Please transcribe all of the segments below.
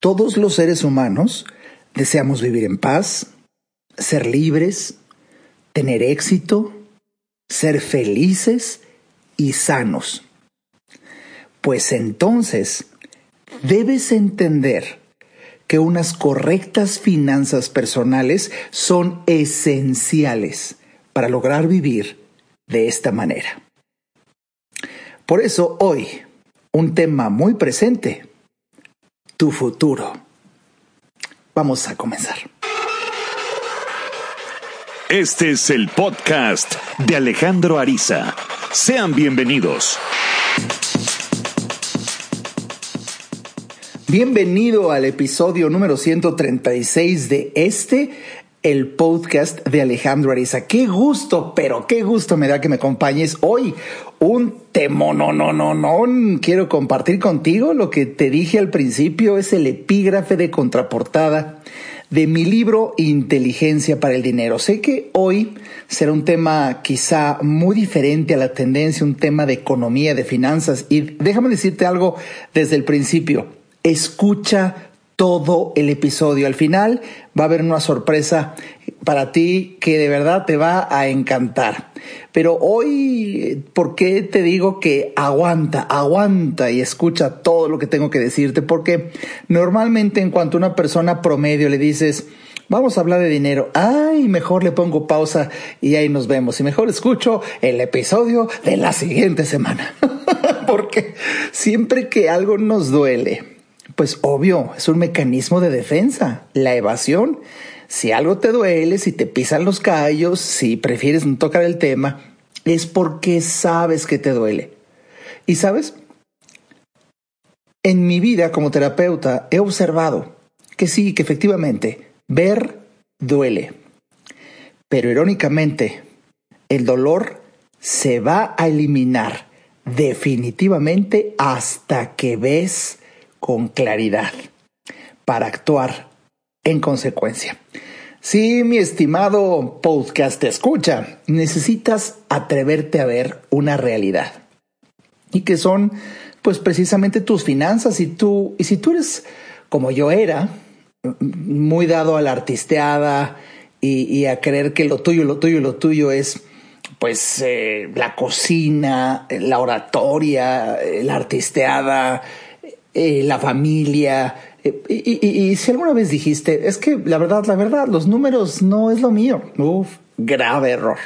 Todos los seres humanos deseamos vivir en paz, ser libres, tener éxito, ser felices y sanos. Pues entonces debes entender que unas correctas finanzas personales son esenciales para lograr vivir de esta manera. Por eso hoy, un tema muy presente, tu futuro. Vamos a comenzar. Este es el podcast de Alejandro Ariza. Sean bienvenidos. Bienvenido al episodio número 136 de este, el podcast de Alejandro Ariza. Qué gusto, pero qué gusto me da que me acompañes hoy. Un temo, no, no, no, no. Quiero compartir contigo lo que te dije al principio, es el epígrafe de contraportada de mi libro Inteligencia para el Dinero. Sé que hoy será un tema quizá muy diferente a la tendencia, un tema de economía, de finanzas. Y déjame decirte algo desde el principio. Escucha todo el episodio. Al final va a haber una sorpresa para ti que de verdad te va a encantar. Pero hoy, ¿por qué te digo que aguanta, aguanta y escucha todo lo que tengo que decirte? Porque normalmente en cuanto a una persona promedio le dices, vamos a hablar de dinero, ay, mejor le pongo pausa y ahí nos vemos. Y mejor escucho el episodio de la siguiente semana. Porque siempre que algo nos duele, pues obvio, es un mecanismo de defensa, la evasión. Si algo te duele, si te pisan los callos, si prefieres no tocar el tema, es porque sabes que te duele. Y sabes, en mi vida como terapeuta he observado que sí, que efectivamente, ver duele. Pero irónicamente, el dolor se va a eliminar definitivamente hasta que ves con claridad para actuar en consecuencia. Sí, mi estimado podcast escucha, necesitas atreverte a ver una realidad y que son pues precisamente tus finanzas y tú y si tú eres como yo era muy dado a la artisteada y, a creer que lo tuyo, lo tuyo, lo tuyo es pues eh, la cocina, la oratoria, la artisteada, eh, la familia. Eh, y, si alguna vez dijiste, es que la verdad, la verdad, los números no es lo mío. Uf, grave error.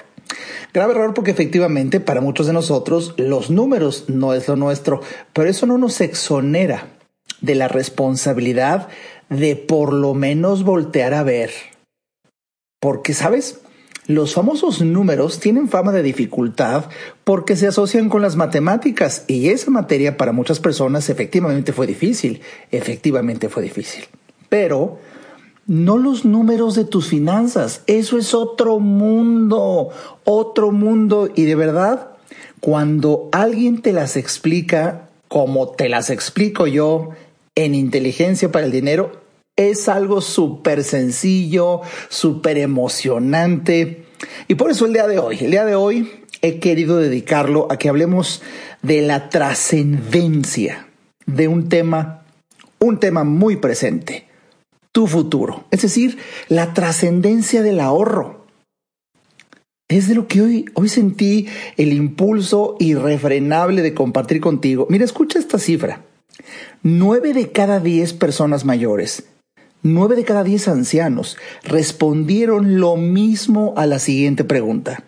Grave error porque efectivamente para muchos de nosotros los números no es lo nuestro, pero eso no nos exonera de la responsabilidad de por lo menos voltear a ver. Porque, ¿sabes? Los famosos números tienen fama de dificultad porque se asocian con las matemáticas y esa materia para muchas personas efectivamente fue difícil, efectivamente fue difícil. Pero no los números de tus finanzas, eso es otro mundo, otro mundo y de verdad, cuando alguien te las explica como te las explico yo en inteligencia para el dinero, es algo súper sencillo, súper emocionante. Y por eso el día de hoy, el día de hoy he querido dedicarlo a que hablemos de la trascendencia de un tema, un tema muy presente, tu futuro, es decir, la trascendencia del ahorro. Es de lo que hoy, hoy sentí el impulso irrefrenable de compartir contigo. Mira, escucha esta cifra. Nueve de cada diez personas mayores nueve de cada diez ancianos respondieron lo mismo a la siguiente pregunta.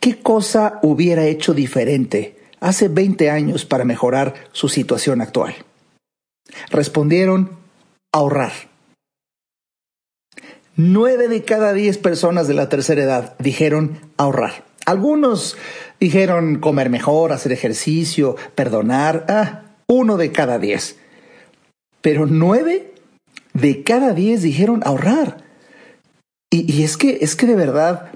¿Qué cosa hubiera hecho diferente hace 20 años para mejorar su situación actual? Respondieron ahorrar. Nueve de cada diez personas de la tercera edad dijeron ahorrar. Algunos dijeron comer mejor, hacer ejercicio, perdonar. Ah, uno de cada diez. Pero nueve de cada diez dijeron ahorrar. Y, es que, es que de verdad,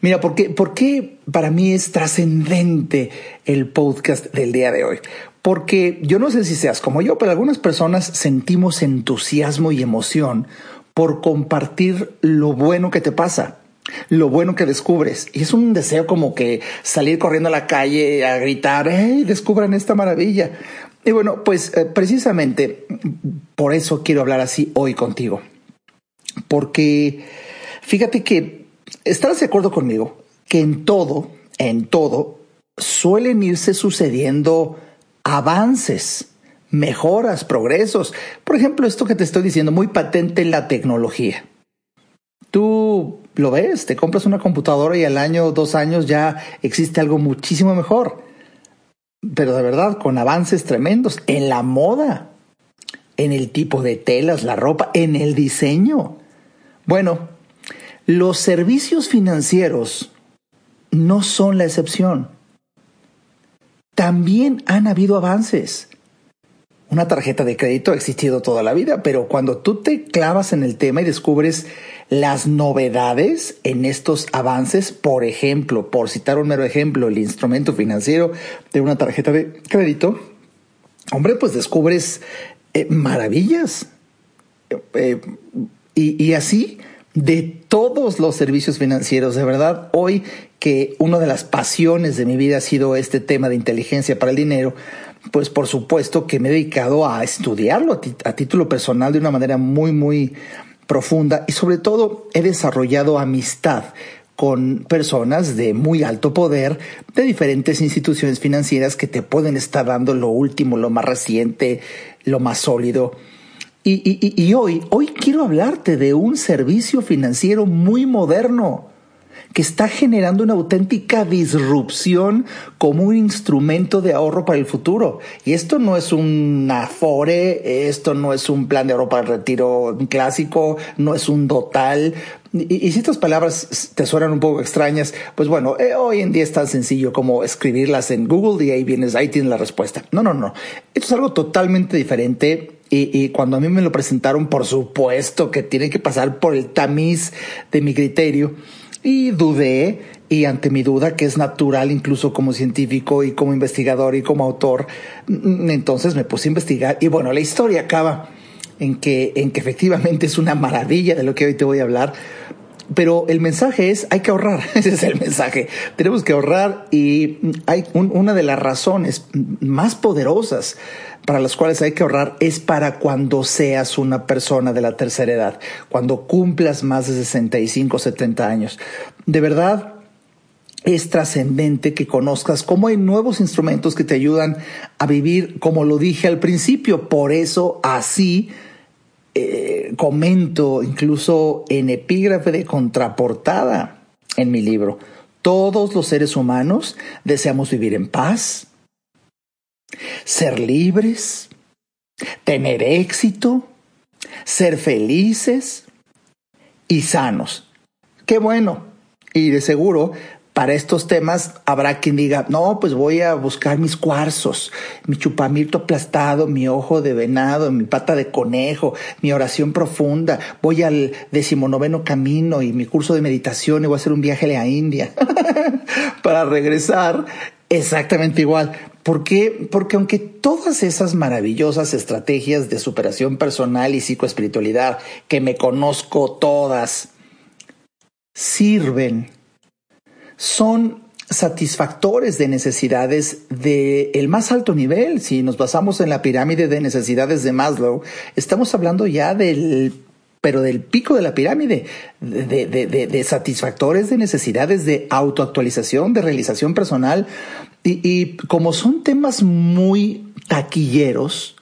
mira, ¿por qué, ¿por qué para mí es trascendente el podcast del día de hoy? Porque yo no sé si seas como yo, pero algunas personas sentimos entusiasmo y emoción por compartir lo bueno que te pasa, lo bueno que descubres. Y es un deseo como que salir corriendo a la calle a gritar, ¡hey, descubran esta maravilla! Y bueno, pues eh, precisamente por eso quiero hablar así hoy contigo. Porque fíjate que estarás de acuerdo conmigo que en todo, en todo, suelen irse sucediendo avances, mejoras, progresos. Por ejemplo, esto que te estoy diciendo, muy patente en la tecnología. Tú lo ves, te compras una computadora y al año, dos años ya existe algo muchísimo mejor. Pero de verdad, con avances tremendos en la moda, en el tipo de telas, la ropa, en el diseño. Bueno, los servicios financieros no son la excepción. También han habido avances. Una tarjeta de crédito ha existido toda la vida, pero cuando tú te clavas en el tema y descubres las novedades en estos avances, por ejemplo, por citar un mero ejemplo, el instrumento financiero de una tarjeta de crédito, hombre, pues descubres eh, maravillas. Eh, y, y así de todos los servicios financieros, de verdad, hoy que una de las pasiones de mi vida ha sido este tema de inteligencia para el dinero, pues por supuesto que me he dedicado a estudiarlo a, título personal de una manera muy, muy profunda y sobre todo he desarrollado amistad con personas de muy alto poder de diferentes instituciones financieras que te pueden estar dando lo último, lo más reciente, lo más sólido. Y, y hoy, hoy quiero hablarte de un servicio financiero muy moderno que está generando una auténtica disrupción como un instrumento de ahorro para el futuro. Y esto no es un afore, esto no es un plan de ahorro para el retiro clásico, no es un dotal. Y, si estas palabras te suenan un poco extrañas, pues bueno, eh, hoy en día es tan sencillo como escribirlas en Google y ahí vienes, ahí tienes la respuesta. No, no, no. Esto es algo totalmente diferente y, cuando a mí me lo presentaron, por supuesto que tiene que pasar por el tamiz de mi criterio. Y dudé, y ante mi duda, que es natural incluso como científico y como investigador y como autor, mm, entonces me puse a investigar. Y bueno, la historia acaba en que, en que efectivamente es una maravilla de lo que hoy te voy a hablar. Pero el mensaje es, hay que ahorrar, ese es el mensaje. Tenemos que ahorrar y hay una de las razones más poderosas para las cuales hay que ahorrar es para cuando seas una persona de la tercera edad, cuando cumplas más de 65, 70 años. De verdad, es trascendente que conozcas cómo hay nuevos instrumentos que te ayudan a vivir, como lo dije al principio. Por eso así eh, comento incluso en epígrafe de contraportada en mi libro. Todos los seres humanos deseamos vivir en paz, ser libres, tener éxito, ser felices y sanos. Qué bueno. Y de seguro para estos temas habrá quien diga, no, pues voy a buscar mis cuarzos, mi chupamito aplastado, mi ojo de venado, mi pata de conejo, mi oración profunda, voy al decimonoveno camino y mi curso de meditación y voy a hacer un viaje a la India para regresar exactamente igual. ¿Por qué? Porque aunque todas esas maravillosas estrategias de superación personal y psicoespiritualidad, que me conozco todas, sirven son satisfactores de necesidades de el más alto nivel. Si nos basamos en la pirámide de necesidades de Maslow, estamos hablando ya del pero del pico de la pirámide, de, de, de, satisfactores de necesidades de autoactualización, de realización personal. Y, y como son temas muy taquilleros,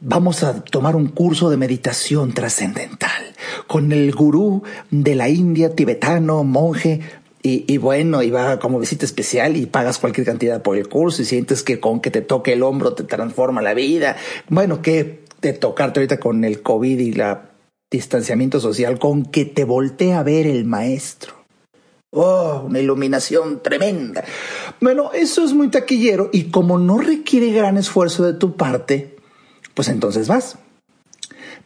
vamos a tomar un curso de meditación trascendental con el gurú de la India, tibetano, monje y, bueno, y va como visita especial y pagas cualquier cantidad por el curso y sientes que con que te toque el hombro te transforma la vida. Bueno, que de tocarte ahorita con el COVID y la distanciamiento social, con que te voltee a ver el maestro. Oh, una iluminación tremenda. Bueno, eso es muy taquillero y como no requiere gran esfuerzo de tu parte, pues entonces vas.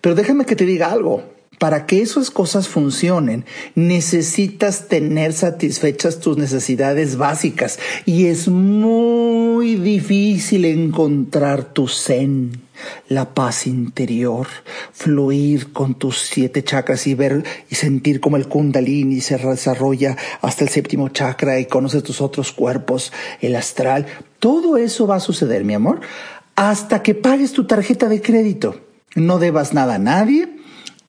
Pero déjame que te diga algo para que esas cosas funcionen, necesitas tener satisfechas tus necesidades básicas y es muy difícil encontrar tu zen, la paz interior, fluir con tus siete chakras y ver y sentir como el kundalini se desarrolla hasta el séptimo chakra y conoces tus otros cuerpos, el astral. Todo eso va a suceder, mi amor, hasta que pagues tu tarjeta de crédito. No debas nada a nadie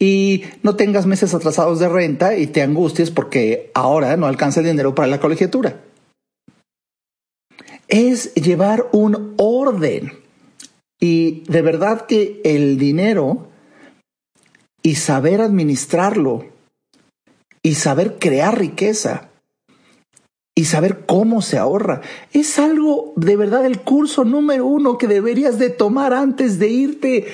y no tengas meses atrasados de renta y te angusties porque ahora no alcanza el dinero para la colegiatura. Es llevar un orden. Y de verdad que el dinero y saber administrarlo y saber crear riqueza y saber cómo se ahorra. Es algo de verdad el curso número uno que deberías de tomar antes de irte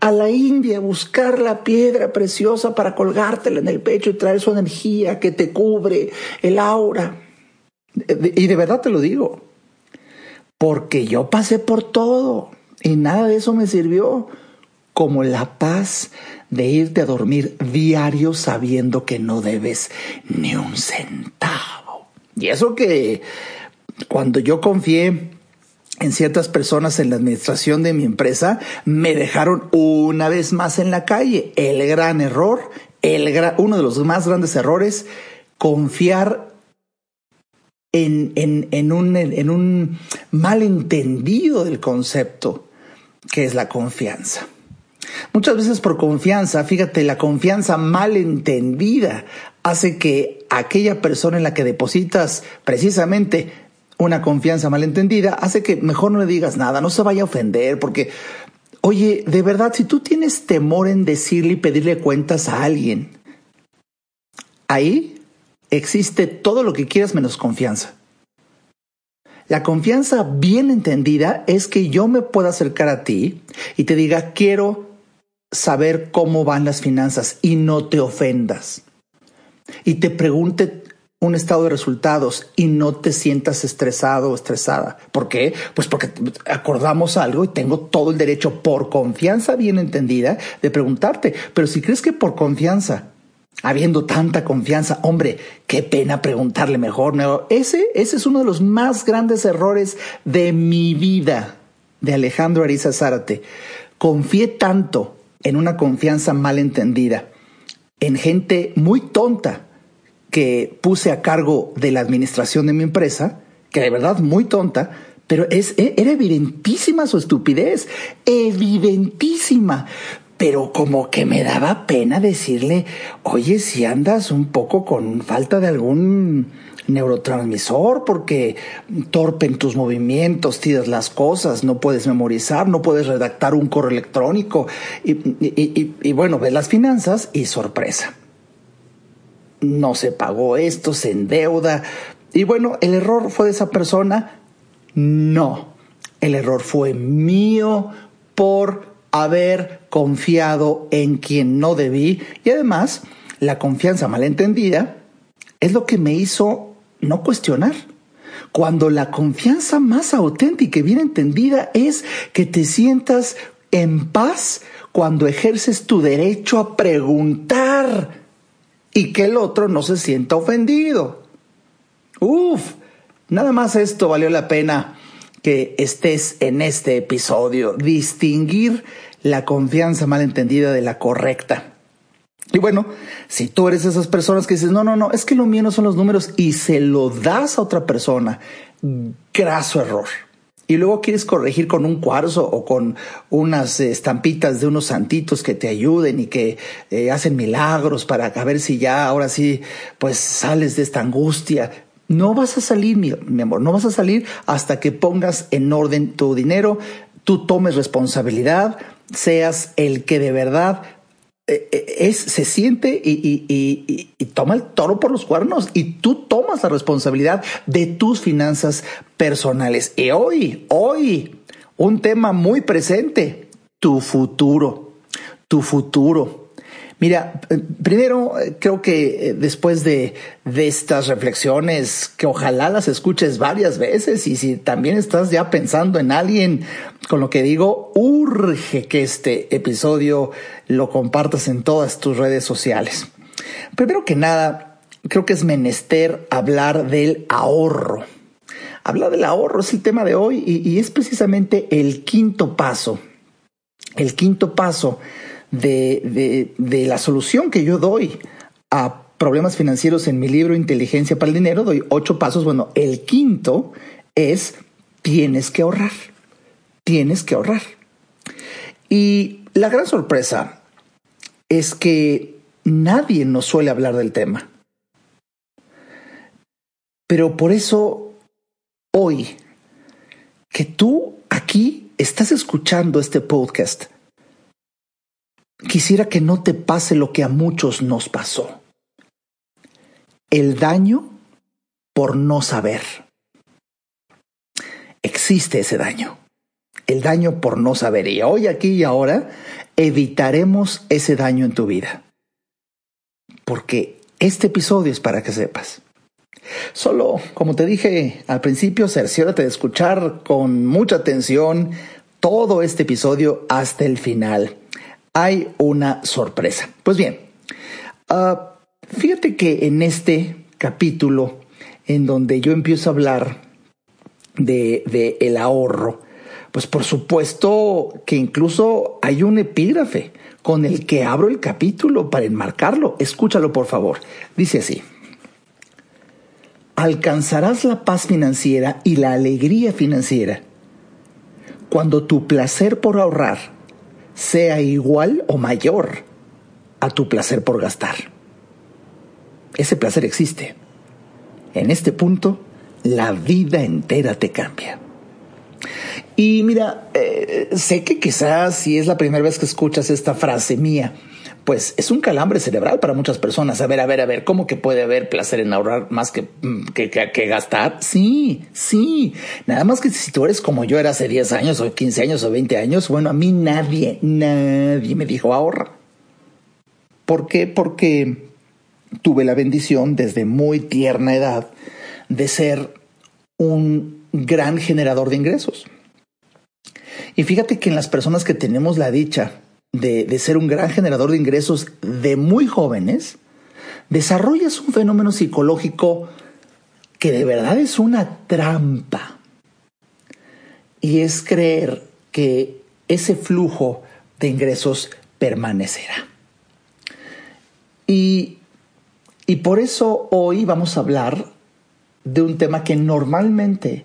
a la India a buscar la piedra preciosa para colgártela en el pecho y traer su energía que te cubre, el aura. Y de verdad te lo digo, porque yo pasé por todo y nada de eso me sirvió como la paz de irte a dormir diario sabiendo que no debes ni un centavo. Y eso que cuando yo confié en ciertas personas en la administración de mi empresa, me dejaron una vez más en la calle. El gran error, el uno de los más grandes errores, confiar en, en, un, en un malentendido del concepto que es la confianza. Muchas veces por confianza, fíjate, la confianza mal entendida hace que aquella persona en la que depositas precisamente una confianza malentendida hace que mejor no le digas nada, no se vaya a ofender, porque, oye, de verdad, si tú tienes temor en decirle y pedirle cuentas a alguien, ahí existe todo lo que quieras menos confianza. La confianza bien entendida es que yo me pueda acercar a ti y te diga, quiero saber cómo van las finanzas y no te ofendas. Y te pregunte un estado de resultados y no te sientas estresado o estresada. ¿Por qué? Pues porque acordamos algo y tengo todo el derecho por confianza bien entendida de preguntarte. Pero si crees que por confianza, habiendo tanta confianza, hombre, qué pena preguntarle mejor. No, ese, ese es uno de los más grandes errores de mi vida, de Alejandro Ariza Zárate. Confié tanto en una confianza mal entendida, en gente muy tonta que puse a cargo de la administración de mi empresa, que de verdad muy tonta, pero es, e, era evidentísima su estupidez, evidentísima. Pero como que me daba pena decirle, oye, si andas un poco con falta de algún neurotransmisor porque torpen tus movimientos, tiras las cosas, no puedes memorizar, no puedes redactar un correo electrónico y, y bueno, ves las finanzas y sorpresa. No se pagó esto, se endeuda. Y bueno, ¿el error fue de esa persona? No, el error fue mío por haber confiado en quien no debí y además la confianza malentendida es lo que me hizo no cuestionar. Cuando la confianza más auténtica y bien entendida es que te sientas en paz cuando ejerces tu derecho a preguntar y que el otro no se sienta ofendido. Uf, nada más esto valió la pena que estés en este episodio, distinguir la confianza malentendida de la correcta. Y bueno, si tú eres esas personas que dices, no, no, no, es que lo mío son los números y se lo das a otra persona, graso error. Y luego quieres corregir con un cuarzo o con unas estampitas de unos santitos que te ayuden y que eh, hacen milagros para a ver si ya ahora sí, pues sales de esta angustia. No vas a salir, mi, mi amor, no vas a salir hasta que pongas en orden tu dinero, tú tomes responsabilidad, seas el que de verdad es, se siente y, toma el toro por los cuernos y tú tomas la responsabilidad de tus finanzas personales. Y hoy, hoy, un tema muy presente, tu futuro, tu futuro. Mira, eh, primero eh, creo que eh, después de, estas reflexiones, que ojalá las escuches varias veces y si también estás ya pensando en alguien con lo que digo, urge que este episodio lo compartas en todas tus redes sociales. Primero que nada, creo que es menester hablar del ahorro. Hablar del ahorro es el tema de hoy y es precisamente el quinto paso. El quinto paso de, de, la solución que yo doy a problemas financieros en mi libro Inteligencia para el Dinero, doy ocho pasos. Bueno, el quinto es tienes que ahorrar. tienes que ahorrar. Y la gran sorpresa es que nadie nos suele hablar del tema. Pero por eso hoy, que tú aquí estás escuchando este podcast, quisiera que no te pase lo que a muchos nos pasó. El daño por no saber. Existe ese daño. El daño por no saber. Y hoy, aquí y ahora, evitaremos ese daño en tu vida. Porque este episodio es para que sepas. Solo, como te dije al principio, cerciórate de escuchar con mucha atención todo este episodio hasta el final. Hay una sorpresa. Pues bien, ah, fíjate que en este capítulo, en donde yo empiezo a hablar de, de el ahorro, pues por supuesto que incluso hay un epígrafe con el que abro el capítulo para enmarcarlo. Escúchalo por favor. Dice así alcanzarás la paz financiera y la alegría financiera cuando tu placer por ahorrar sea igual o mayor a tu placer por gastar. Ese placer existe. En este punto, la vida entera te cambia. Y mira, eh, sé que quizás si es la primera vez que escuchas esta frase mía, pues es un calambre cerebral para muchas personas. A ver, a ver, a ver, ¿cómo que puede haber placer en ahorrar más que, mm, que, que, gastar? Sí, sí. Nada más que si tú eres como yo era hace 10 años o 15 años o 20 años, bueno, a mí nadie, nadie me dijo ahorra. ¿Por qué? Porque tuve la bendición desde muy tierna edad de ser un gran generador de ingresos. Y fíjate que en las personas que tenemos la dicha de, ser un gran generador de ingresos de muy jóvenes, desarrollas un fenómeno psicológico que de verdad es una trampa. Y es creer que ese flujo de ingresos permanecerá. Y, y por eso hoy vamos a hablar de un tema que normalmente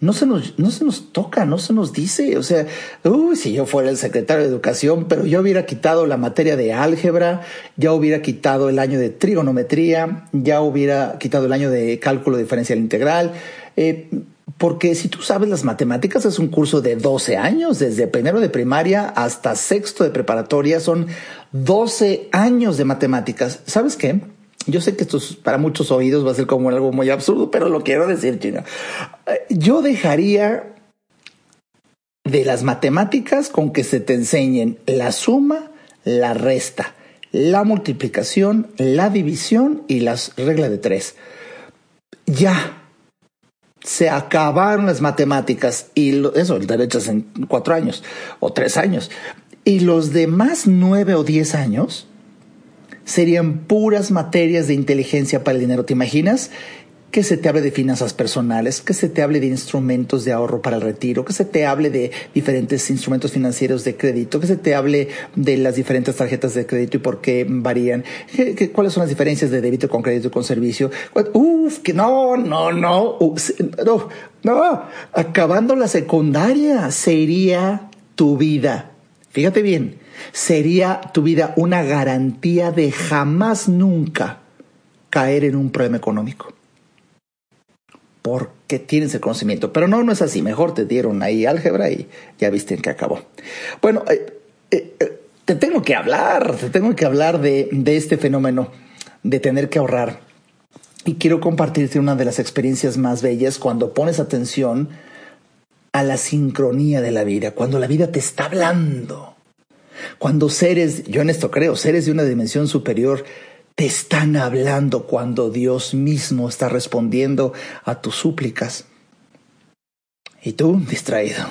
no se nos, no se nos toca, no se nos dice. O sea, uy, si yo fuera el secretario de Educación, pero yo hubiera quitado la materia de álgebra, ya hubiera quitado el año de trigonometría, ya hubiera quitado el año de cálculo diferencial integral. Eh, porque si tú sabes las matemáticas, es un curso de 12 años, desde primero de primaria hasta sexto de preparatoria, son 12 años de matemáticas. ¿Sabes qué? Yo sé que esto para muchos oídos va a ser como algo muy absurdo, pero lo quiero decir, Chino. Yo dejaría de las matemáticas con que se te enseñen la suma, la resta, la multiplicación, la división y las reglas de tres. Ya. Se acabaron las matemáticas y eso, el derecho en cuatro años o tres años. Y los demás nueve o diez años serían puras materias de inteligencia para el dinero. ¿Te imaginas? Que se te hable de finanzas personales, que se te hable de instrumentos de ahorro para el retiro, que se te hable de diferentes instrumentos financieros de crédito, que se te hable de las diferentes tarjetas de crédito y por qué varían, cuáles son las diferencias de débito con crédito y con servicio. Uf, que no, no, no, no, no, acabando la secundaria sería tu vida. Fíjate bien, sería tu vida una garantía de jamás nunca caer en un problema económico. Porque tienes el conocimiento. Pero no, no es así. Mejor te dieron ahí álgebra y ya viste en qué acabó. Bueno, eh, eh, eh, te tengo que hablar, te tengo que hablar de, de este fenómeno de tener que ahorrar. Y quiero compartirte una de las experiencias más bellas cuando pones atención a la sincronía de la vida, cuando la vida te está hablando cuando seres, yo en esto creo, seres de una dimensión superior, te están hablando cuando Dios mismo está respondiendo a tus súplicas. Y tú, distraído.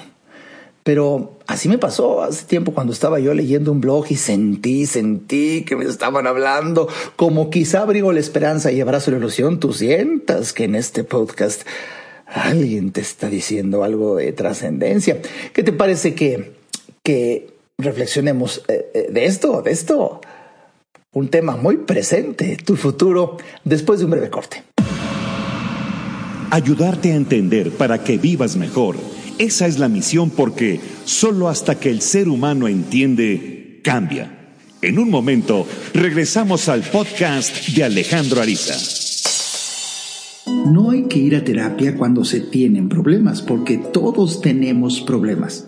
Pero así me pasó hace tiempo cuando estaba yo leyendo un blog y sentí, sentí que me estaban hablando, como quizá abrigo la esperanza y abrazo la ilusión, tú sientas que en este podcast alguien te está diciendo algo de trascendencia. ¿Qué te parece que, que reflexionemos eh, eh, de esto, de esto. Un tema muy presente, tu futuro, después de un breve corte. Ayudarte a entender para que vivas mejor esa es la misión porque solo hasta que el ser humano entiende, cambia. En un momento, regresamos al podcast de Alejandro Ariza. No hay que ir a terapia cuando se tienen problemas, porque todos tenemos problemas.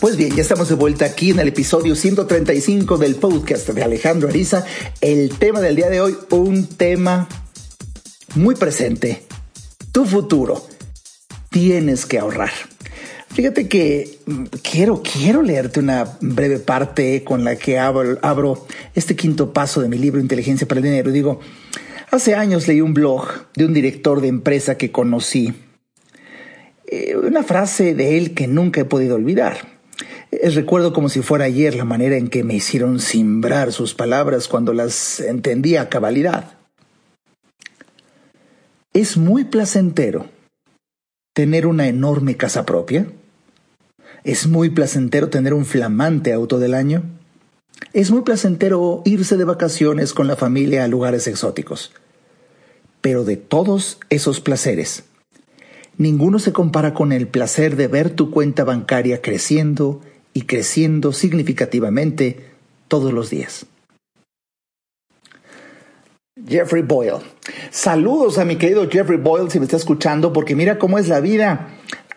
Pues bien, ya estamos de vuelta aquí en el episodio 135 del podcast de Alejandro Ariza. El tema del día de hoy, un tema muy presente. Tu futuro. Tienes que ahorrar. Fíjate que mm, quiero, quiero leerte una breve parte con la que abro, abro este quinto paso de mi libro Inteligencia para el Dinero. Digo, hace años leí un blog de un director de empresa que conocí. Eh, una frase de él que nunca he podido olvidar. Recuerdo como si fuera ayer la manera en que me hicieron simbrar sus palabras cuando las entendía a cabalidad. Es muy placentero tener una enorme casa propia es muy placentero tener un flamante auto del año. Es muy placentero irse de vacaciones con la familia a lugares exóticos. Pero de todos esos placeres, ninguno se compara con el placer de ver tu cuenta bancaria creciendo y creciendo significativamente todos los días. Jeffrey Boyle. Saludos a mi querido Jeffrey Boyle si me está escuchando, porque mira cómo es la vida.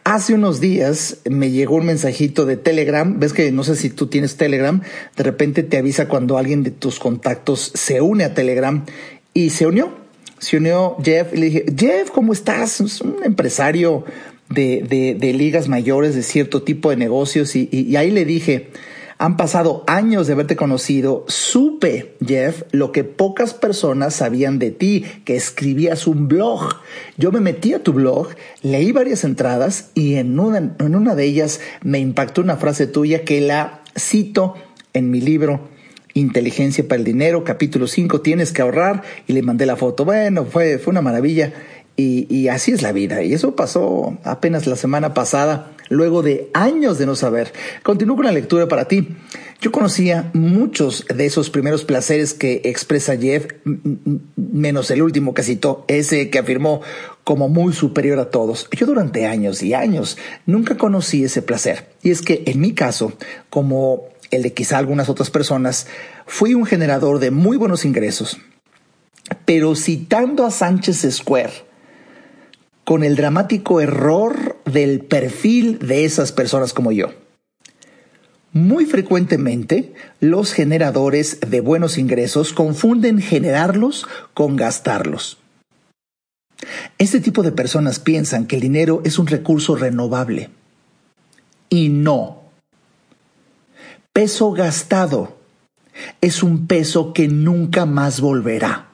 Hace unos días me llegó un mensajito de Telegram. Ves que no sé si tú tienes Telegram. De repente te avisa cuando alguien de tus contactos se une a Telegram y se unió. Se unió Jeff y le dije, Jeff, ¿cómo estás? Es un empresario de, de, de ligas mayores de cierto tipo de negocios y, y ahí le dije, han pasado años de haberte conocido. Supe, Jeff, lo que pocas personas sabían de ti, que escribías un blog. Yo me metí a tu blog, leí varias entradas y en una, en una de ellas me impactó una frase tuya que la cito en mi libro. Inteligencia para el dinero, capítulo 5, tienes que ahorrar y le mandé la foto. Bueno, fue, fue una maravilla y, así es la vida. Y eso pasó apenas la semana pasada luego de años de no saber. Continúo con la lectura para ti. Yo conocía muchos de esos primeros placeres que expresa Jeff, menos el último que citó, ese que afirmó como muy superior a todos. Yo durante años y años nunca conocí ese placer. Y es que en mi caso, como el de quizá algunas otras personas, fui un generador de muy buenos ingresos. Pero citando a Sánchez Square, con el dramático error del perfil de esas personas como yo. Muy frecuentemente, los generadores de buenos ingresos confunden generarlos con gastarlos. Este tipo de personas piensan que el dinero es un recurso renovable. Y no. Peso gastado es un peso que nunca más volverá.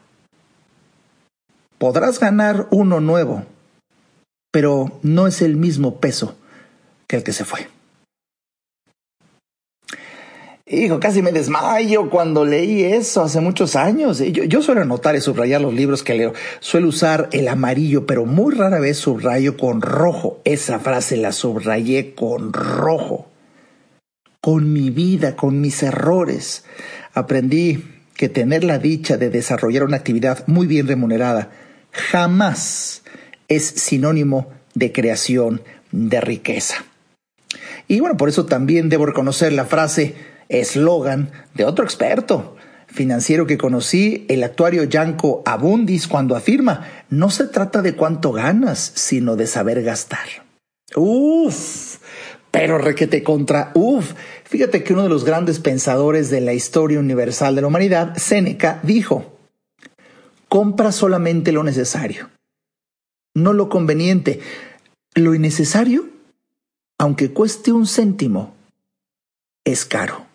Podrás ganar uno nuevo, pero no es el mismo peso que el que se fue. Hijo, casi me desmayo cuando leí eso hace muchos años. Yo, yo, suelo anotar y subrayar los libros que leo. Suelo usar el amarillo, pero muy rara vez subrayo con rojo. Esa frase la subrayé con rojo. Con mi vida, con mis errores. Aprendí que tener la dicha de desarrollar una actividad muy bien remunerada jamás es sinónimo de creación de riqueza. Y bueno, por eso también debo reconocer la frase eslogan de otro experto financiero que conocí, el actuario Yanko Abundis, cuando afirma, no se trata de cuánto ganas, sino de saber gastar. Uf, pero requete contra, uf. Fíjate que uno de los grandes pensadores de la historia universal de la humanidad, Séneca, dijo, compra solamente lo necesario, no lo conveniente. Lo innecesario, aunque cueste un céntimo, es caro.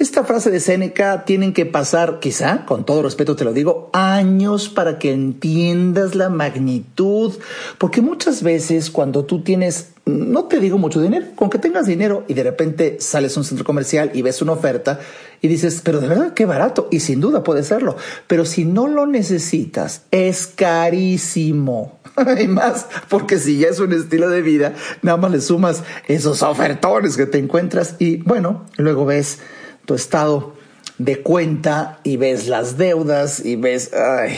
Esta frase de Séneca tienen que pasar, quizá, con todo respeto te lo digo, años para que entiendas la magnitud, porque muchas veces cuando tú tienes, no te digo mucho dinero, con que tengas dinero y de repente sales a un centro comercial y ves una oferta y dices, pero de verdad qué barato, y sin duda puede serlo, pero si no lo necesitas, es carísimo. Y más, porque si ya es un estilo de vida, nada más le sumas esos ofertones que te encuentras y bueno, luego ves tu estado de cuenta y ves las deudas y ves, ay.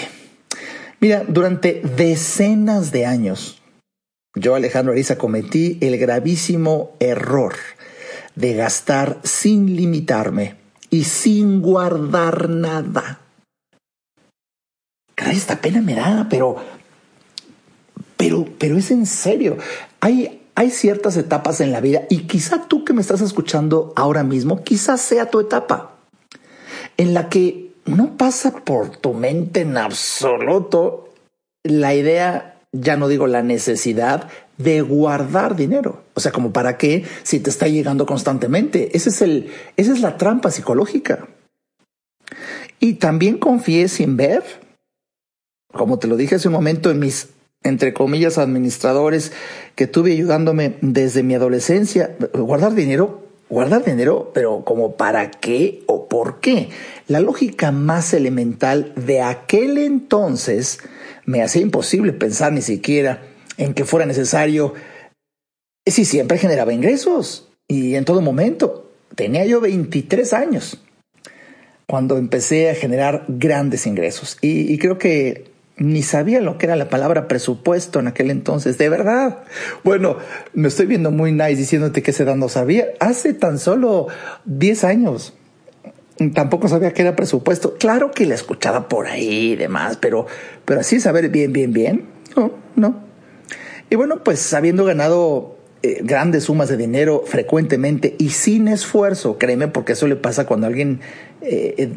Mira, durante decenas de años, yo, Alejandro Ariza, cometí el gravísimo error de gastar sin limitarme y sin guardar nada. Caray, esta pena me da, pero, pero, pero es en serio. Hay, hay ciertas etapas en la vida y quizá tú que me estás escuchando ahora mismo, quizás sea tu etapa en la que no pasa por tu mente en absoluto la idea, ya no digo la necesidad de guardar dinero. O sea, como para qué si te está llegando constantemente. Ese es el, esa es la trampa psicológica. Y también confié sin ver, como te lo dije hace un momento en mis entre comillas, administradores que tuve ayudándome desde mi adolescencia. Guardar dinero, guardar dinero, pero como para qué o por qué. La lógica más elemental de aquel entonces me hacía imposible pensar ni siquiera en que fuera necesario si siempre generaba ingresos y en todo momento. Tenía yo 23 años cuando empecé a generar grandes ingresos y, y creo que ni sabía lo que era la palabra presupuesto en aquel entonces, de verdad. Bueno, me estoy viendo muy nice diciéndote que ese edad no sabía. Hace tan solo 10 años. Tampoco sabía que era presupuesto. Claro que la escuchaba por ahí y demás, pero, pero así saber bien, bien, bien. No, no. Y bueno, pues habiendo ganado eh, grandes sumas de dinero frecuentemente y sin esfuerzo, créeme, porque eso le pasa cuando alguien eh,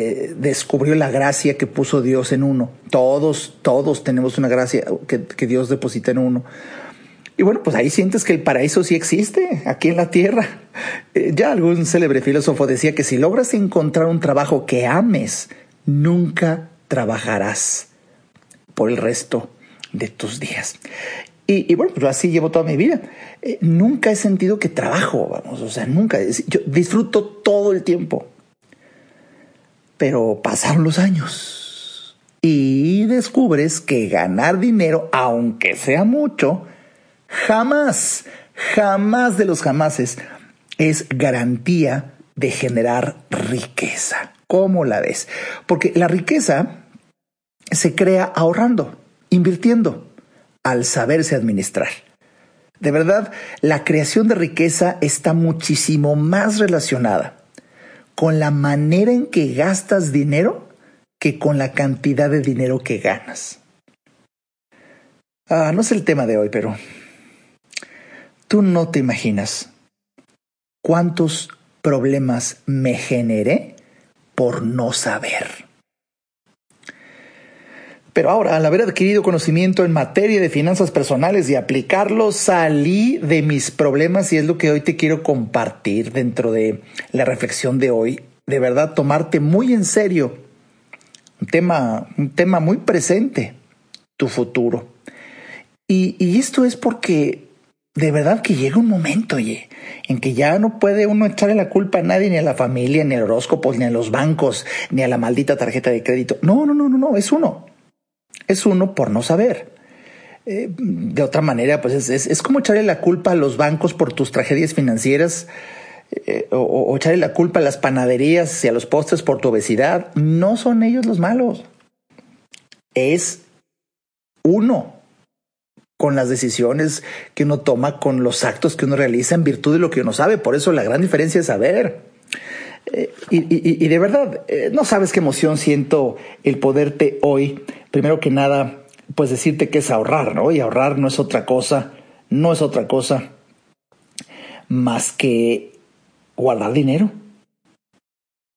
eh, descubrió la gracia que puso Dios en uno. Todos, todos tenemos una gracia que, Dios deposita en uno. Y bueno, pues ahí sientes que el paraíso sí existe, aquí en la tierra. Eh, ya algún célebre filósofo decía que si logras encontrar un trabajo que ames, nunca trabajarás por el resto de tus días. Y, bueno, pues así llevo toda mi vida. Eh, nunca he sentido que trabajo, vamos, o sea, nunca. Yo disfruto todo el tiempo. Pero pasaron los años y descubres que ganar dinero, aunque sea mucho, jamás, jamás de los jamases es garantía de generar riqueza. ¿Cómo la ves? Porque la riqueza se crea ahorrando, invirtiendo, al saberse administrar. De verdad, la creación de riqueza está muchísimo más relacionada con la manera en que gastas dinero que con la cantidad de dinero que ganas. Ah, no es el tema de hoy, pero tú no te imaginas cuántos problemas me generé por no saber. Pero ahora, al haber adquirido conocimiento en materia de finanzas personales y aplicarlo, salí de mis problemas y es lo que hoy te quiero compartir dentro de la reflexión de hoy. De verdad, tomarte muy en serio un tema, un tema muy presente, tu futuro. Y, y esto es porque de verdad que llega un momento, oye, en que ya no puede uno echarle la culpa a nadie, ni a la familia, ni al horóscopo, ni a los bancos, ni a la maldita tarjeta de crédito. No, no, no, no, no, es uno es uno por no saber. Eh, de otra manera, pues es, como echarle la culpa a los bancos por tus tragedias financieras eh, o, echarle la culpa a las panaderías y a los postres por tu obesidad. No son ellos los malos. Es uno con las decisiones que uno toma, con los actos que uno realiza en virtud de lo que uno sabe. Por eso la gran diferencia es saber. Eh, y, de verdad, no sabes qué emoción siento el poderte hoy, primero que nada, pues decirte que es ahorrar, ¿no? Y ahorrar no es otra cosa, no es otra cosa más que guardar dinero.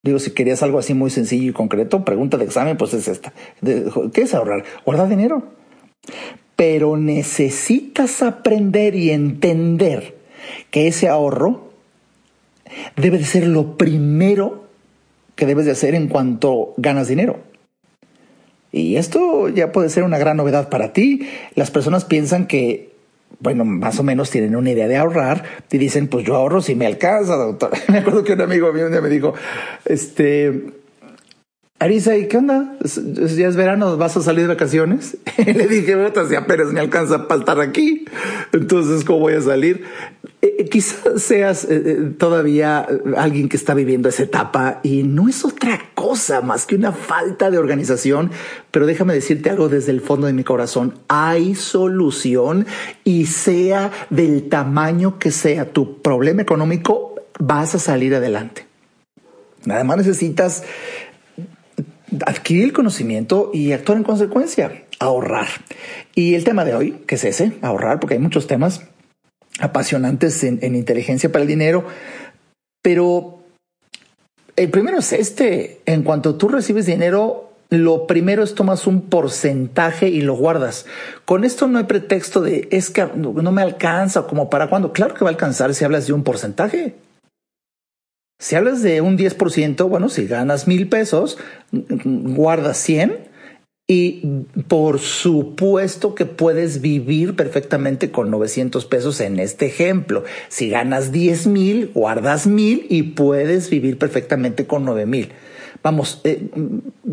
Digo, si querías algo así muy sencillo y concreto, pregunta de examen, pues es esta. ¿Qué es ahorrar? Guardar dinero. Pero necesitas aprender y entender que ese ahorro debe de ser lo primero que debes de hacer en cuanto ganas dinero. Y esto ya puede ser una gran novedad para ti. Las personas piensan que, bueno, más o menos tienen una idea de ahorrar y dicen, pues yo ahorro si me alcanza, doctor. Me acuerdo que un amigo mío un día me dijo, este, Arisa, ¿y qué onda? Ya es verano, ¿vas a salir de vacaciones? le dije, si apenas me alcanza para estar aquí, entonces, ¿cómo voy a salir? Eh, eh, quizás seas eh, todavía alguien que está viviendo esa etapa y no es otra cosa más que una falta de organización, pero déjame decirte algo desde el fondo de mi corazón, hay solución y sea del tamaño que sea tu problema económico, vas a salir adelante. Nada más necesitas adquirir el conocimiento y actuar en consecuencia, ahorrar. Y el tema de hoy, que es ese, ahorrar, porque hay muchos temas apasionantes en, inteligencia para el dinero, pero el primero es este, en cuanto tú recibes dinero, lo primero es tomas un porcentaje y lo guardas. Con esto no hay pretexto de es que no, me alcanza como para cuándo. Claro que va a alcanzar si hablas de un porcentaje. Si hablas de un 10%, bueno, si ganas mil pesos, guardas 100 y por supuesto que puedes vivir perfectamente con 900 pesos en este ejemplo. Si ganas 10 mil, guardas mil y puedes vivir perfectamente con 9 mil. Vamos, eh,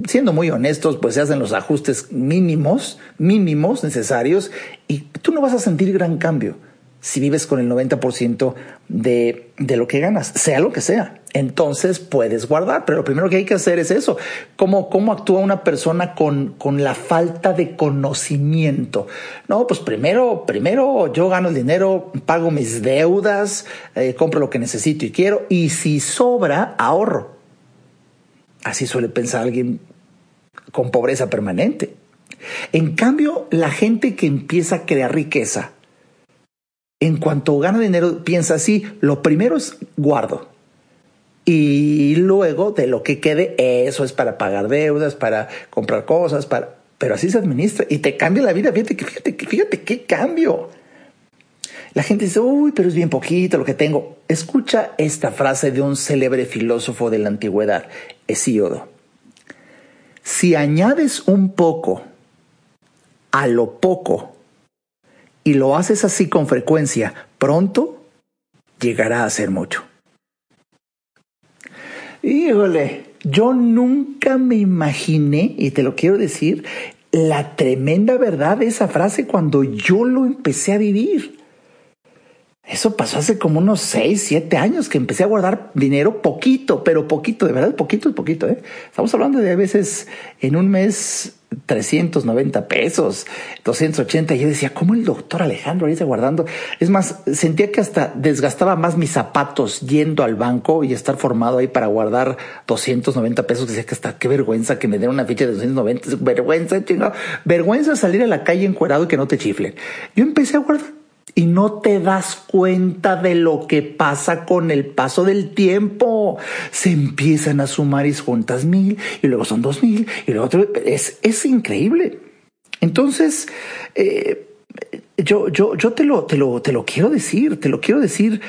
siendo muy honestos, pues se hacen los ajustes mínimos, mínimos necesarios y tú no vas a sentir gran cambio si vives con el 90% de, de lo que ganas, sea lo que sea. Entonces puedes guardar, pero lo primero que hay que hacer es eso. ¿Cómo, cómo actúa una persona con, con la falta de conocimiento? No, pues primero, primero yo gano el dinero, pago mis deudas, eh, compro lo que necesito y quiero, y si sobra, ahorro. Así suele pensar alguien con pobreza permanente. En cambio, la gente que empieza a crear riqueza, en cuanto gana dinero, piensa así, lo primero es guardo. Y luego de lo que quede, eso es para pagar deudas, para comprar cosas, para... Pero así se administra y te cambia la vida. Fíjate, fíjate, fíjate qué cambio. La gente dice, uy, pero es bien poquito lo que tengo. Escucha esta frase de un célebre filósofo de la antigüedad, Hesíodo. Si añades un poco a lo poco y lo haces así con frecuencia, pronto llegará a ser mucho. Híjole, yo nunca me imaginé, y te lo quiero decir, la tremenda verdad de esa frase cuando yo lo empecé a vivir. Eso pasó hace como unos 6, 7 años que empecé a guardar dinero poquito, pero poquito, de verdad, poquito, poquito. ¿eh? Estamos hablando de a veces en un mes 390 pesos, 280. Y yo decía, ¿cómo el doctor Alejandro ahí está guardando? Es más, sentía que hasta desgastaba más mis zapatos yendo al banco y estar formado ahí para guardar 290 pesos. Decía que hasta qué vergüenza que me den una ficha de 290. Vergüenza, chingado. Vergüenza salir a la calle encuerado y que no te chiflen. Yo empecé a guardar y no te das cuenta de lo que pasa con el paso del tiempo. Se empiezan a sumar y juntas mil y luego son dos mil y luego. Es, es increíble. Entonces, eh, yo, yo, yo te lo, te lo, te lo quiero decir, te lo quiero decir.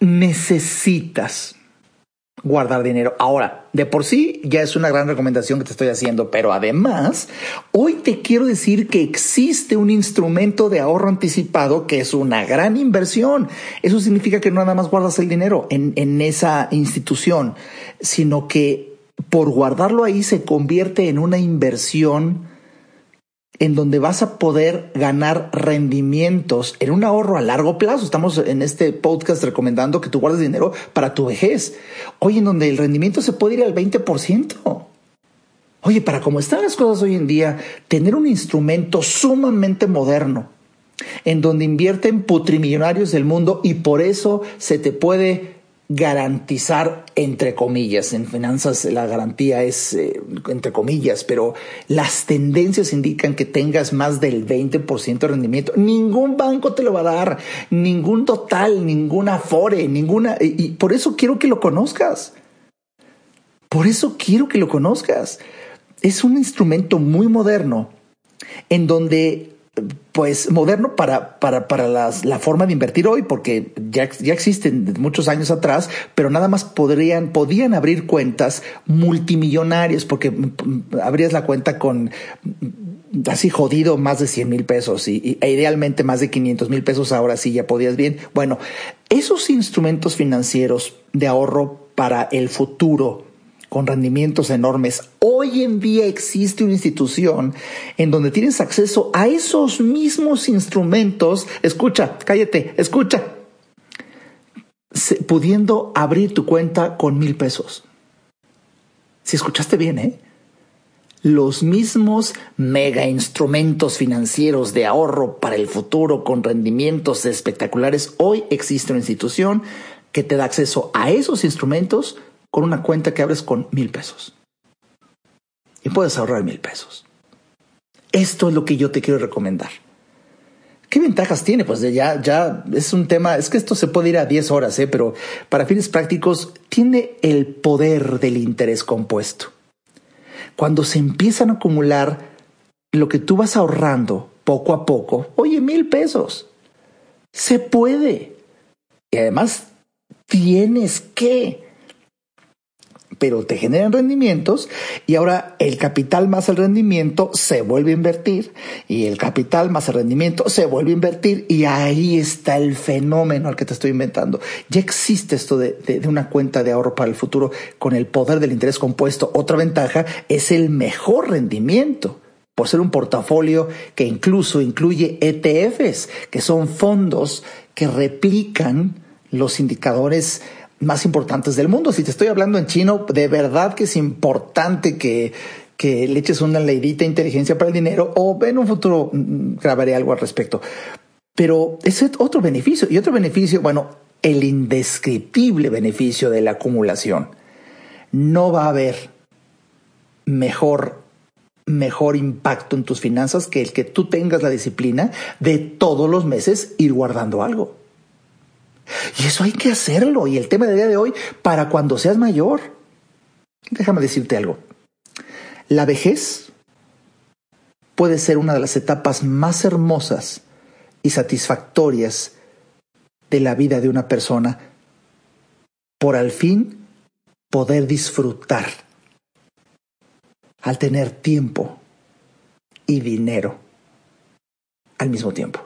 Necesitas guardar dinero. Ahora, de por sí ya es una gran recomendación que te estoy haciendo, pero además, hoy te quiero decir que existe un instrumento de ahorro anticipado que es una gran inversión. Eso significa que no nada más guardas el dinero en, en esa institución, sino que por guardarlo ahí se convierte en una inversión en donde vas a poder ganar rendimientos en un ahorro a largo plazo. Estamos en este podcast recomendando que tú guardes dinero para tu vejez. Hoy en donde el rendimiento se puede ir al 20%. Oye, para cómo están las cosas hoy en día, tener un instrumento sumamente moderno en donde invierten putrimillonarios del mundo y por eso se te puede garantizar, entre comillas, en finanzas la garantía es eh, entre comillas, pero las tendencias indican que tengas más del 20% de rendimiento. Ningún banco te lo va a dar, ningún total, ninguna afore, ninguna, y por eso quiero que lo conozcas. Por eso quiero que lo conozcas. Es un instrumento muy moderno en donde pues moderno para, para, para las, la forma de invertir hoy, porque ya, ya existen muchos años atrás, pero nada más podrían, podían abrir cuentas multimillonarias, porque abrías la cuenta con así jodido más de 100 mil pesos y, e idealmente más de 500 mil pesos ahora sí ya podías bien. Bueno, esos instrumentos financieros de ahorro para el futuro con rendimientos enormes. Hoy en día existe una institución en donde tienes acceso a esos mismos instrumentos. Escucha, cállate, escucha. pudiendo abrir tu cuenta con mil pesos. Si escuchaste bien, ¿eh? Los mismos mega instrumentos financieros de ahorro para el futuro con rendimientos espectaculares. Hoy existe una institución que te da acceso a esos instrumentos con una cuenta que abres con mil pesos. Y puedes ahorrar mil pesos. Esto es lo que yo te quiero recomendar. ¿Qué ventajas tiene? Pues ya, ya es un tema, es que esto se puede ir a 10 horas, ¿eh? pero para fines prácticos tiene el poder del interés compuesto. Cuando se empiezan a acumular lo que tú vas ahorrando poco a poco, oye, mil pesos, se puede. Y además tienes que pero te generan rendimientos y ahora el capital más el rendimiento se vuelve a invertir y el capital más el rendimiento se vuelve a invertir y ahí está el fenómeno al que te estoy inventando. Ya existe esto de, de, una cuenta de ahorro para el futuro con el poder del interés compuesto. Otra ventaja es el mejor rendimiento por ser un portafolio que incluso incluye ETFs, que son fondos que replican los indicadores más importantes del mundo. Si te estoy hablando en chino, de verdad que es importante que, que le eches una leidita inteligencia para el dinero o en un futuro mm, grabaré algo al respecto. Pero ese es otro beneficio. Y otro beneficio, bueno, el indescriptible beneficio de la acumulación. No va a haber mejor mejor impacto en tus finanzas que el que tú tengas la disciplina de todos los meses ir guardando algo. Y eso hay que hacerlo. Y el tema del día de hoy, para cuando seas mayor. Déjame decirte algo. La vejez puede ser una de las etapas más hermosas y satisfactorias de la vida de una persona por al fin poder disfrutar al tener tiempo y dinero al mismo tiempo.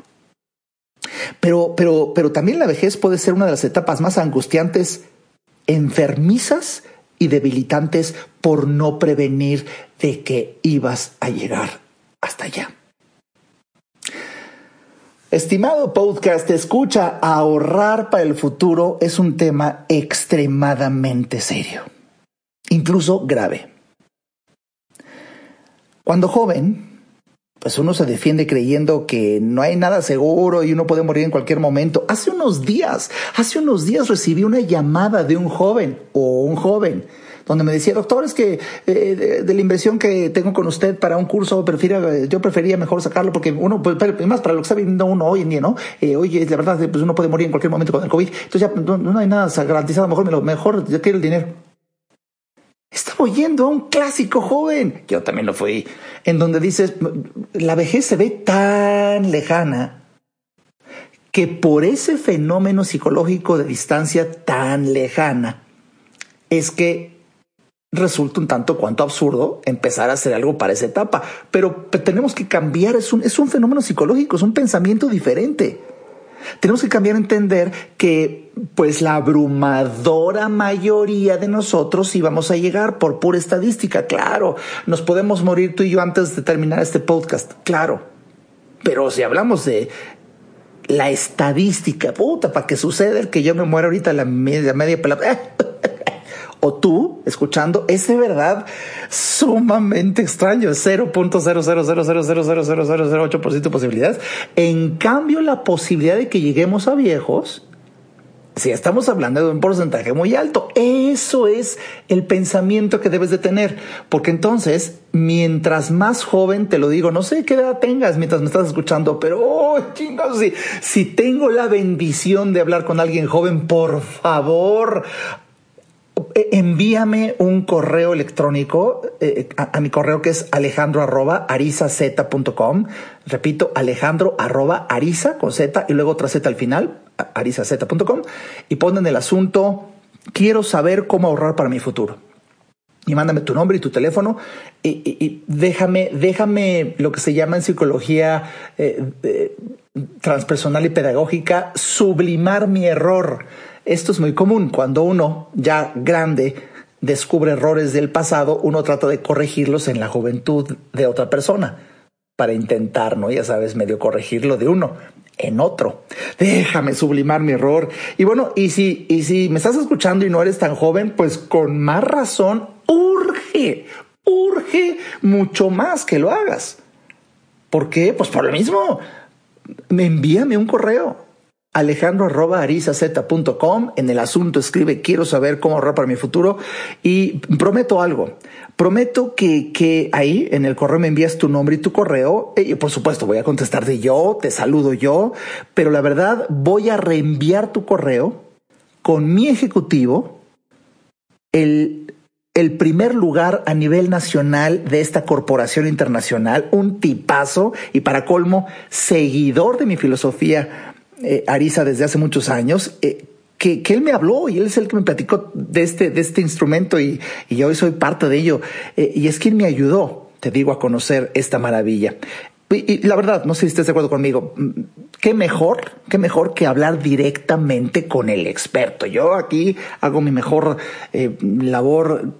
Pero, pero, pero también la vejez puede ser una de las etapas más angustiantes, enfermizas y debilitantes por no prevenir de que ibas a llegar hasta allá. Estimado podcast, escucha, ahorrar para el futuro es un tema extremadamente serio, incluso grave. Cuando joven, pues uno se defiende creyendo que no hay nada seguro y uno puede morir en cualquier momento. Hace unos días, hace unos días recibí una llamada de un joven o un joven donde me decía, doctor, es que eh, de, la inversión que tengo con usted para un curso, prefiero, yo prefería mejor sacarlo porque uno, pues, más para lo que está viviendo uno hoy en día, ¿no? Eh, oye, la verdad, pues uno puede morir en cualquier momento con el COVID. Entonces ya no, hay nada garantizado, mejor, mejor, yo quiero el dinero. Estaba oyendo a un clásico joven, yo también lo fui, en donde dices, la vejez se ve tan lejana que por ese fenómeno psicológico de distancia tan lejana, es que resulta un tanto cuanto absurdo empezar a hacer algo para esa etapa. Pero tenemos que cambiar, es un, es un fenómeno psicológico, es un pensamiento diferente. Tenemos que cambiar a entender que pues la abrumadora mayoría de nosotros íbamos a llegar por pura estadística, claro, nos podemos morir tú y yo antes de terminar este podcast, claro. Pero si hablamos de la estadística, puta, para que suceda el que yo me muera ahorita la media, media pelada. o tú escuchando es de verdad sumamente extraño, es 0.000000008% de posibilidades. En cambio, la posibilidad de que lleguemos a viejos, si estamos hablando de un porcentaje muy alto, eso es el pensamiento que debes de tener, porque entonces, mientras más joven, te lo digo, no sé qué edad tengas mientras me estás escuchando, pero, oh, si, tengo la bendición de hablar con alguien joven, por favor, eh, envíame un correo electrónico eh, a, mi correo que es alejandro arroba arizaz.com. Repito, alejandro arroba ariza con z y luego otra z al final, arizaz.com y ponen el asunto, quiero saber cómo ahorrar para mi futuro. Y mándame tu nombre y tu teléfono y, déjame, déjame lo que se llama en psicología eh, transpersonal y pedagógica sublimar mi error esto es muy común. Cuando uno ya grande descubre errores del pasado, uno trata de corregirlos en la juventud de otra persona para intentar, ¿no? Ya sabes, medio corregirlo de uno en otro. Déjame sublimar mi error. Y bueno, y si, y si me estás escuchando y no eres tan joven, pues con más razón urge, urge mucho más que lo hagas. ¿Por qué? Pues por lo mismo. Me envíame un correo alejandro.arizaz.com. En el asunto escribe, quiero saber cómo ahorrar para mi futuro. Y prometo algo. Prometo que, que ahí en el correo me envías tu nombre y tu correo. Y por supuesto, voy a contestar de yo, te saludo yo. Pero la verdad, voy a reenviar tu correo con mi ejecutivo, el, el primer lugar a nivel nacional de esta corporación internacional, un tipazo y para colmo, seguidor de mi filosofía eh, Arisa desde hace muchos años, eh, que, él me habló y él es el que me platicó de este, de este instrumento y, y hoy soy parte de ello. Eh, y es quien me ayudó, te digo, a conocer esta maravilla. Y, la verdad, no sé si estás de acuerdo conmigo, mm, qué mejor, qué mejor que hablar directamente con el experto. Yo aquí hago mi mejor labor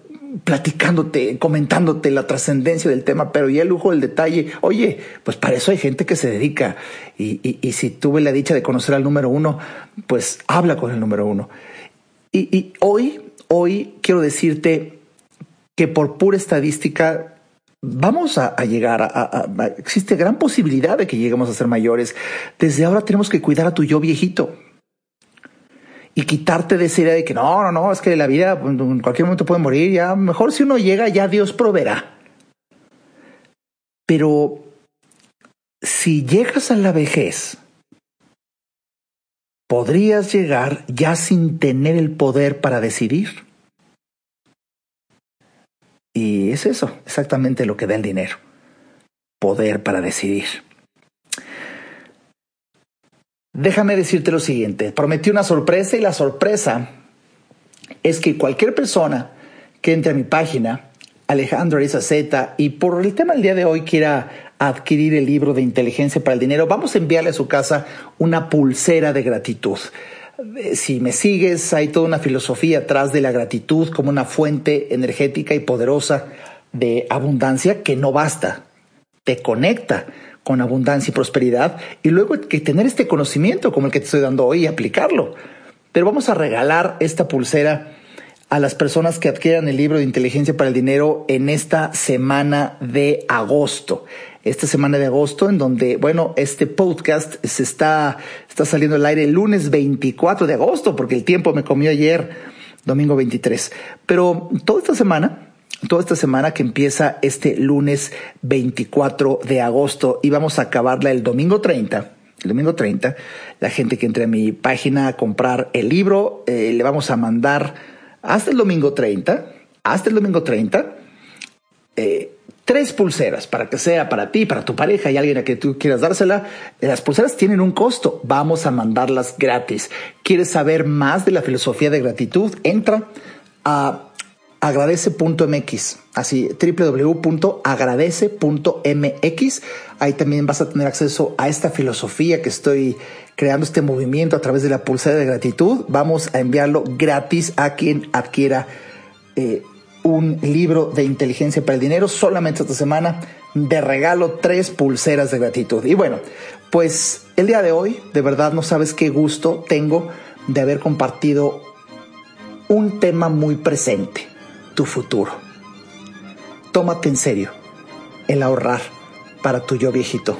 platicándote, comentándote la trascendencia del tema, pero ya el lujo del detalle, oye, pues para eso hay gente que se dedica y, y, si tuve la dicha de conocer al número uno, pues habla con el número uno. Y, hoy, hoy quiero decirte que por pura estadística vamos a, llegar a, existe gran posibilidad de que lleguemos a ser mayores. Desde ahora tenemos que cuidar a tu yo viejito y quitarte de esa idea de que no, no, no, es que la vida pues, en cualquier momento puede morir, ya mejor si uno llega, ya Dios proveerá. Pero si llegas a la vejez, podrías llegar ya sin tener el poder para decidir. Y es eso, exactamente lo que da el dinero. Poder para decidir. Déjame decirte lo siguiente, prometí una sorpresa y la sorpresa es que cualquier persona que entre a mi página, Alejandro Ariza Z, y por el tema del día de hoy quiera adquirir el libro de inteligencia para el dinero, vamos a enviarle a su casa una pulsera de gratitud. Eh, si me sigues, hay toda una filosofía atrás de la gratitud como una fuente energética y poderosa de abundancia que no basta, te conecta con abundancia y prosperidad y luego que tener este conocimiento como el que te estoy dando hoy y aplicarlo. Pero vamos a regalar esta pulsera a las personas que adquieran el libro de inteligencia para el dinero en esta semana de agosto. Esta semana de agosto en donde, bueno, este podcast se está, está saliendo al aire el lunes 24 de agosto porque el tiempo me comió ayer, domingo 23. Pero toda esta semana toda esta semana que empieza este lunes 24 de agosto y vamos a acabarla el domingo 30. El domingo 30, la gente que entre a mi página a comprar el libro, eh, le vamos a mandar hasta el domingo 30, hasta el domingo 30, eh, tres pulseras para que sea para ti, para tu pareja y alguien a que tú quieras dársela. Las pulseras tienen un costo, vamos a mandarlas gratis. ¿Quieres saber más de la filosofía de gratitud? Entra a agradece.mx, así www.agradece.mx. Ahí también vas a tener acceso a esta filosofía que estoy creando, este movimiento a través de la pulsera de gratitud. Vamos a enviarlo gratis a quien adquiera eh, un libro de inteligencia para el dinero. Solamente esta semana de regalo tres pulseras de gratitud. Y bueno, pues el día de hoy, de verdad no sabes qué gusto tengo de haber compartido un tema muy presente tu futuro. Tómate en serio el ahorrar para tu yo viejito.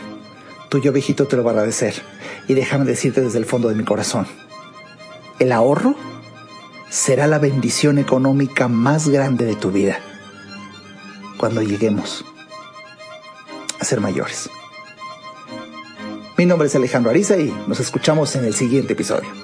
Tu yo viejito te lo va a agradecer. Y déjame decirte desde el fondo de mi corazón, el ahorro será la bendición económica más grande de tu vida cuando lleguemos a ser mayores. Mi nombre es Alejandro Ariza y nos escuchamos en el siguiente episodio.